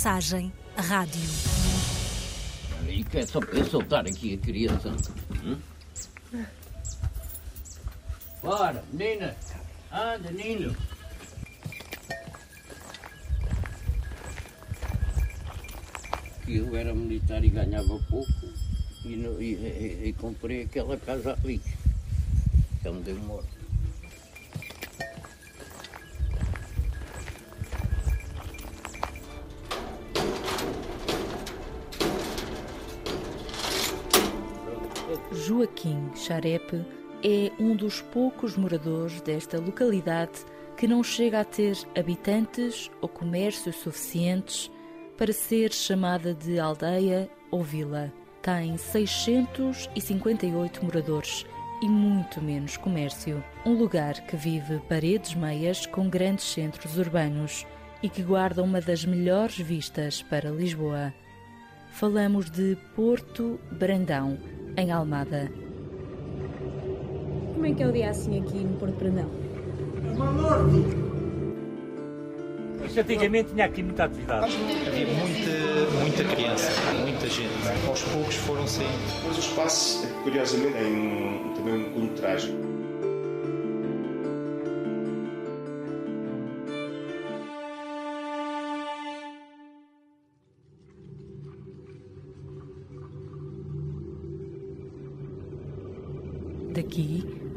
mensagem rádio. E é só para soltar aqui a criança. Hum? Bora, menina! Anda, Nino! Eu era militar e ganhava pouco e, e, e, comprei aquela casa ali. Que é onde Joaquim Xarepe é um dos poucos moradores desta localidade que não chega a ter habitantes ou comércios suficientes para ser chamada de aldeia ou vila. Tem 658 moradores e muito menos comércio. Um lugar que vive paredes meias com grandes centros urbanos e que guarda uma das melhores vistas para Lisboa. Falamos de Porto Brandão, em Almada. Como é que é o dia assim aqui no Porto Brandão? Isto antigamente tinha aqui muita atividade. Havia muita, muita criança, muita gente. Aos poucos foram saindo. Mas o espaço, curiosamente, tem um, também um cunho trágico.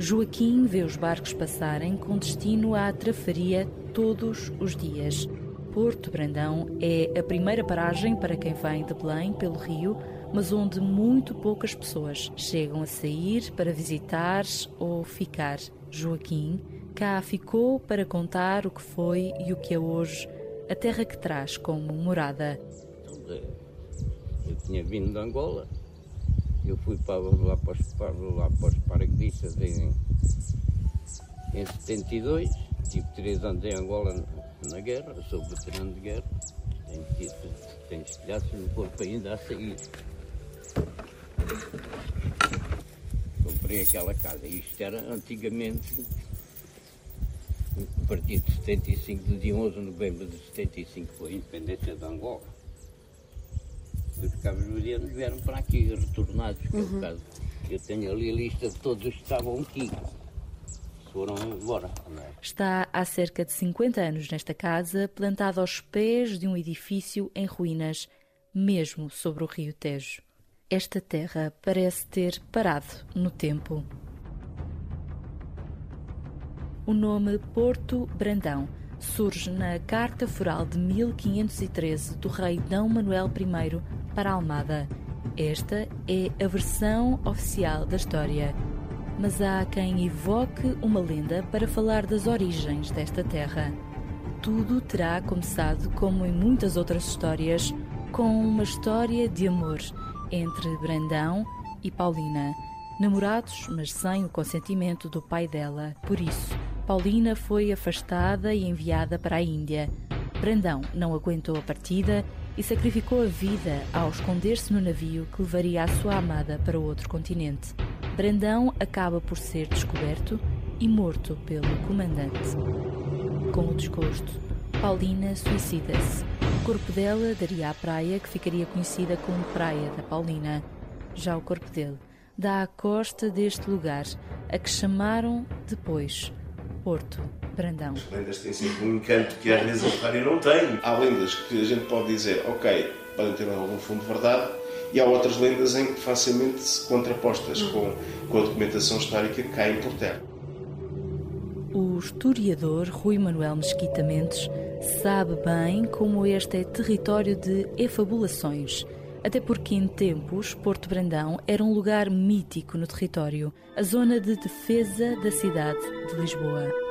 Joaquim vê os barcos passarem com destino à Trafaria todos os dias. Porto Brandão é a primeira paragem para quem vem de Belém pelo rio, mas onde muito poucas pessoas chegam a sair para visitar ou ficar. Joaquim cá ficou para contar o que foi e o que é hoje a terra que traz como morada. Eu tinha vindo de Angola, eu fui para, lá, para lá para os paraquedistas em, em 72, tive três anos em Angola na, na guerra, sou veterano de guerra, tenho, tenho estilhaços no corpo ainda a sair. Comprei aquela casa, isto era antigamente, a partir de 75, do dia 11 de novembro de 75, foi a independência de Angola os cabo-verdianos vieram para aqui, retornados, que uhum. é o caso. Eu tenho ali a lista de todos os que estavam aqui. Foram embora. É? Está há cerca de 50 anos nesta casa, plantado aos pés de um edifício em ruínas, mesmo sobre o rio Tejo. Esta terra parece ter parado no tempo. O nome Porto Brandão surge na Carta Foral de 1513 do rei D. Manuel I para Almada. Esta é a versão oficial da história. Mas há quem evoque uma lenda para falar das origens desta terra. Tudo terá começado, como em muitas outras histórias, com uma história de amor entre Brandão e Paulina, namorados, mas sem o consentimento do pai dela. Por isso, Paulina foi afastada e enviada para a Índia. Brandão não aguentou a partida e sacrificou a vida ao esconder-se no navio que levaria a sua amada para outro continente. Brandão acaba por ser descoberto e morto pelo comandante. Com o desgosto, Paulina suicida-se. O corpo dela daria à praia que ficaria conhecida como Praia da Paulina. Já o corpo dele dá à costa deste lugar, a que chamaram depois Porto, Brandão. As lendas têm sempre um encanto que às vezes a rádio não tem. Há lendas que a gente pode dizer, ok, podem ter algum fundo de verdade, e há outras lendas em que facilmente se contrapostas com, com a documentação histórica que caem por terra. O historiador Rui Manuel Mesquita Mendes sabe bem como este é território de efabulações até porque em tempos Porto Brandão era um lugar mítico no território, a zona de defesa da cidade de Lisboa.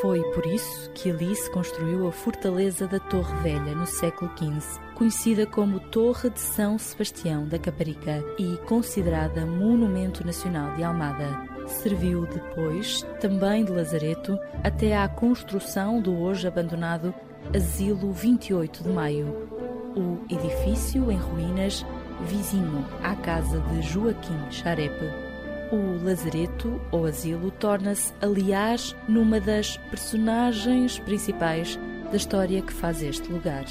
Foi por isso que ali se construiu a fortaleza da Torre Velha no século XV, conhecida como Torre de São Sebastião da Caparica e considerada Monumento Nacional de Almada. Serviu depois também de lazareto até à construção do hoje abandonado Asilo 28 de Maio, o edifício em ruínas vizinho à casa de Joaquim Xarepe. O lazareto ou asilo torna-se, aliás, numa das personagens principais da história que faz este lugar.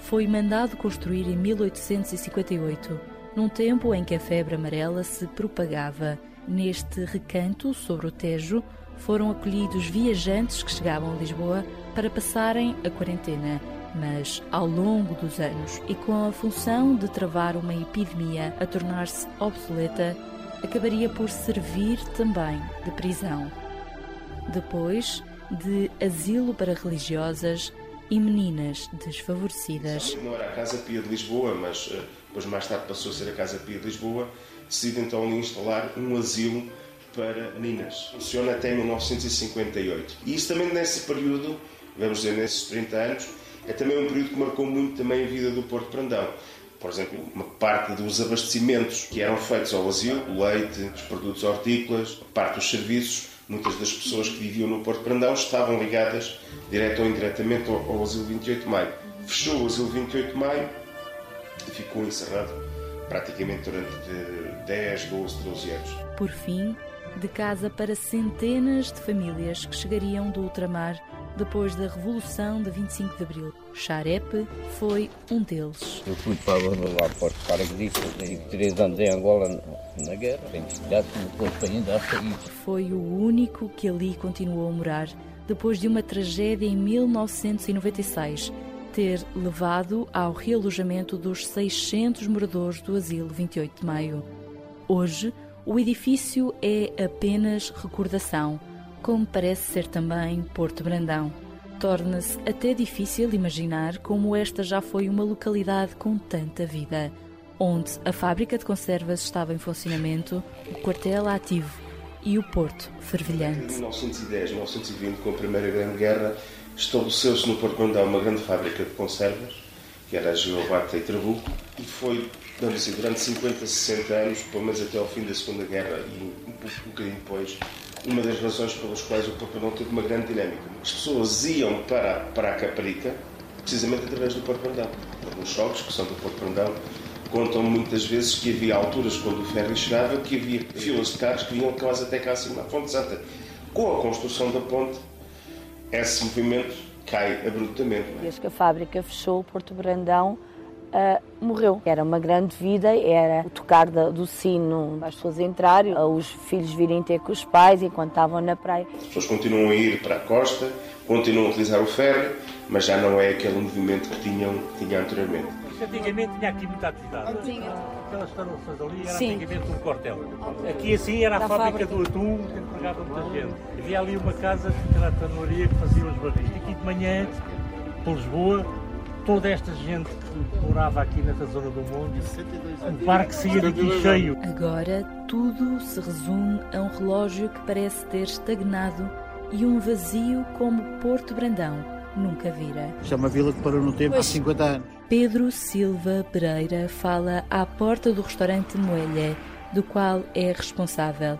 foi mandado construir em 1858, num tempo em que a febre amarela se propagava. Neste recanto, sobre o Tejo, foram acolhidos viajantes que chegavam a Lisboa para passarem a quarentena. Mas, ao longo dos anos e com a função de travar uma epidemia a tornar-se obsoleta, acabaria por servir também de prisão. Depois, de asilo para religiosas e meninas desfavorecidas. Não era a Casa Pia de Lisboa, mas eh, depois mais tarde passou a ser a Casa Pia de Lisboa, decide então ali instalar um asilo para meninas. Funciona até 1958. E isso também nesse período, vamos dizer, nesses 30 anos, é também um período que marcou muito também a vida do Porto Brandão. Por exemplo, uma parte dos abastecimentos que eram feitos ao asilo, o leite, os produtos hortícolas, parte dos serviços, muitas das pessoas que viviam no Porto Brandão estavam ligadas, direto ou indiretamente, ao, ao Asilo 28 de Maio. Fechou o Asilo 28 de Maio e ficou encerrado praticamente durante 10, 12, 12 anos. Por fim, de casa para centenas de famílias que chegariam do ultramar depois da Revolução de 25 de Abril. Xarepe foi um deles. Eu fui para lá para os paraquedistas, tive três anos em Angola na, guerra, em cidade, depois para ainda a sair. Foi o único que ali continuou a morar depois de uma tragédia em 1996 ter levado ao realojamento dos 600 moradores do asilo 28 de Maio. Hoje, o edifício é apenas recordação, como parece ser também Porto Brandão. Torna-se até difícil imaginar como esta já foi uma localidade com tanta vida, onde a fábrica de conservas estava em funcionamento, o quartel ativo e o porto fervilhante. Em 1910, 1920, com a Primeira Grande Guerra, estabeleceu-se no Porto Brandão uma grande fábrica de conservas, que era a Geobata e Trabuco, e foi durante 50, 60 anos, pelo menos até ao fim da Segunda Guerra e um, um bocadinho depois, uma das razões pelas quais o Porto teve uma grande dinâmica. As pessoas iam para, para a Caparica precisamente através do Porto Brandão. Alguns choques, que são do Porto Brandão, contam muitas vezes que havia alturas quando o ferry chegava que havia filas de carros que vinham quase até cá acima da Fonte Santa. Com a construção da ponte, esse movimento cai abruptamente. É? Desde que a fábrica fechou, o Porto Brandão uh, morreu. Era uma grande vida, era o tocar da, do sino as pessoas entrarem, os filhos virem ter com os pais enquanto estavam na praia. As pessoas continuam a ir para a costa, continuam a utilizar o ferro, mas já não é aquele movimento que tinham, que tinham anteriormente. Antigamente tinha aqui muita atividade. Tinha. Aquelas instalações ali era Sim. antigamente um quartel. Aqui assim era a fábrica, fábrica. do atum que empregava muita gente. Havia ali uma casa que era a tanoaria que fazia os barris. Aqui de manhã, por Lisboa, toda esta gente que morava aqui nesta zona do mundo, o parque saía daqui cheio. Agora tudo se resume a um relógio que parece ter estagnado e um vazio como Porto Brandão nunca vira. Isto é uma vila que parou no tempo há 50 anos. Pedro Silva Pereira fala à porta do restaurante Moelha, do qual é responsável,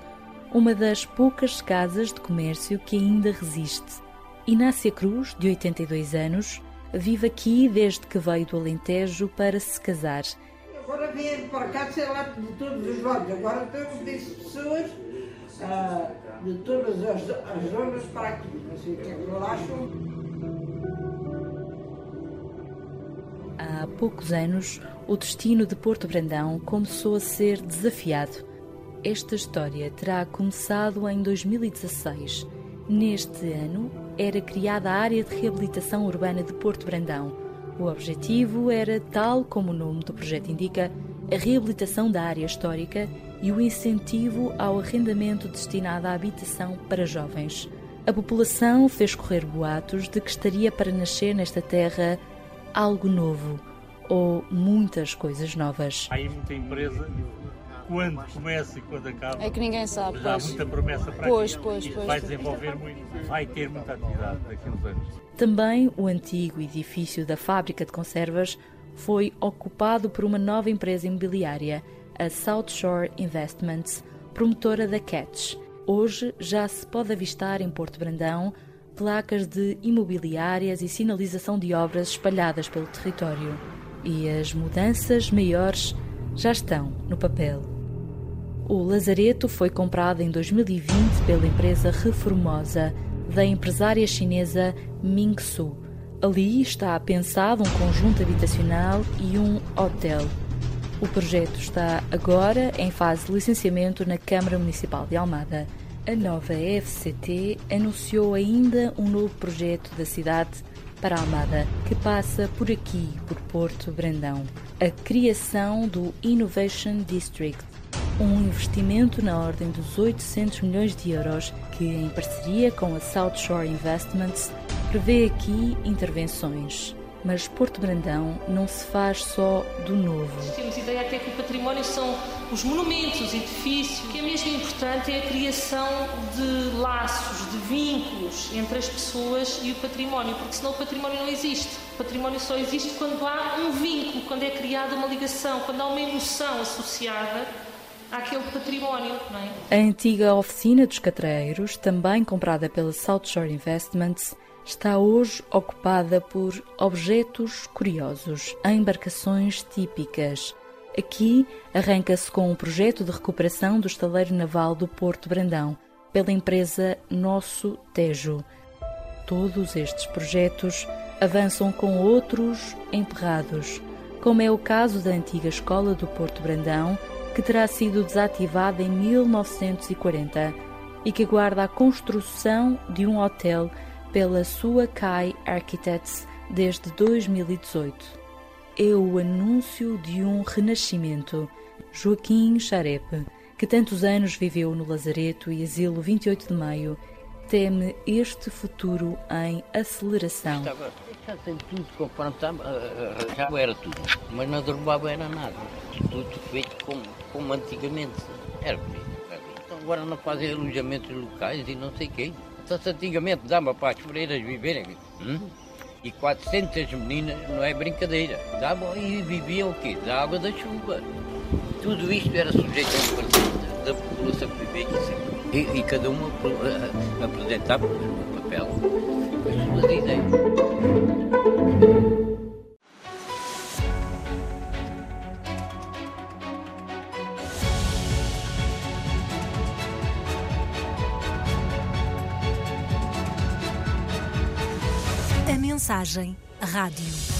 uma das poucas casas de comércio que ainda resiste. Inácia Cruz, de 82 anos, vive aqui desde que veio do Alentejo para se casar. Agora vêm para cá, sei lá, de todos os lados. Agora temos disse pessoas ah, de todas as, as zonas para aqui. Não sei o que é que acham. Há poucos anos, o destino de Porto Brandão começou a ser desafiado. Esta história terá começado em 2016. Neste ano, era criada a área de reabilitação urbana de Porto Brandão. O objetivo era, tal como o nome do projeto indica, a reabilitação da área histórica e o incentivo ao arrendamento destinado à habitação para jovens. A população fez correr boatos de que estaria para nascer nesta terra algo novo ou muitas coisas novas. Há aí muita empresa, quando começa e quando acaba. É que ninguém sabe, Mas há pois. muita promessa para Pois, aqui. pois, pois. vai desenvolver muito, vai ter muita atividade daqui a uns anos. Também o antigo edifício da fábrica de conservas foi ocupado por uma nova empresa imobiliária, a South Shore Investments, promotora da Catch. Hoje já se pode avistar em Porto Brandão placas de imobiliárias e sinalização de obras espalhadas pelo território. E as mudanças maiores já estão no papel. O Lazareto foi comprado em 2020 pela empresa Reformosa, da empresária chinesa Ming Su. Ali está pensado um conjunto habitacional e um hotel. O projeto está agora em fase de licenciamento na Câmara Municipal de Almada. A nova FCT anunciou ainda um novo projeto da cidade para Almada, que passa por aqui, por Porto Brandão. A criação do Innovation District, um investimento na ordem dos 800 milhões de euros, que, em parceria com a South Shore Investments, prevê aqui intervenções. Mas Porto Brandão não se faz só do novo. Temos ideia até que o património são os monumentos, os edifícios. O que é mesmo importante é a criação de laços, de vínculos entre as pessoas e o património, porque senão o património não existe. O património só existe quando há um vínculo, quando é criada uma ligação, quando há uma emoção associada àquele património. É? A antiga oficina dos catreiros, também comprada pela South Shore Investments, está hoje ocupada por objetos curiosos, embarcações típicas. Aqui arranca-se com um projeto de recuperação do estaleiro naval do Porto Brandão, pela empresa Nosso Tejo. Todos estes projetos avançam com outros emperrados, como é o caso da antiga escola do Porto Brandão, que terá sido desativada em 1940 e que aguarda a construção de um hotel pela sua Kai Architects desde 2018. É o anúncio de um renascimento. Joaquim Charepe, que tantos anos viveu no Lazareto e Asilo 28 de Maio, teme este futuro em aceleração. Já tem tudo conforme estava, já era tudo, mas não derrubava era nada. Tudo feito como, como antigamente. Era bonito. Então agora não fazem alojamentos locais e não sei quem. Então, se antigamente dava para as freiras viverem, hum? e 400 meninas, não é brincadeira, davam e viviam o quê? Da água da chuva. Tudo isto era sujeito a um da população que vivia aqui e, e cada uma apresentava ideias. Mensagem Rádio.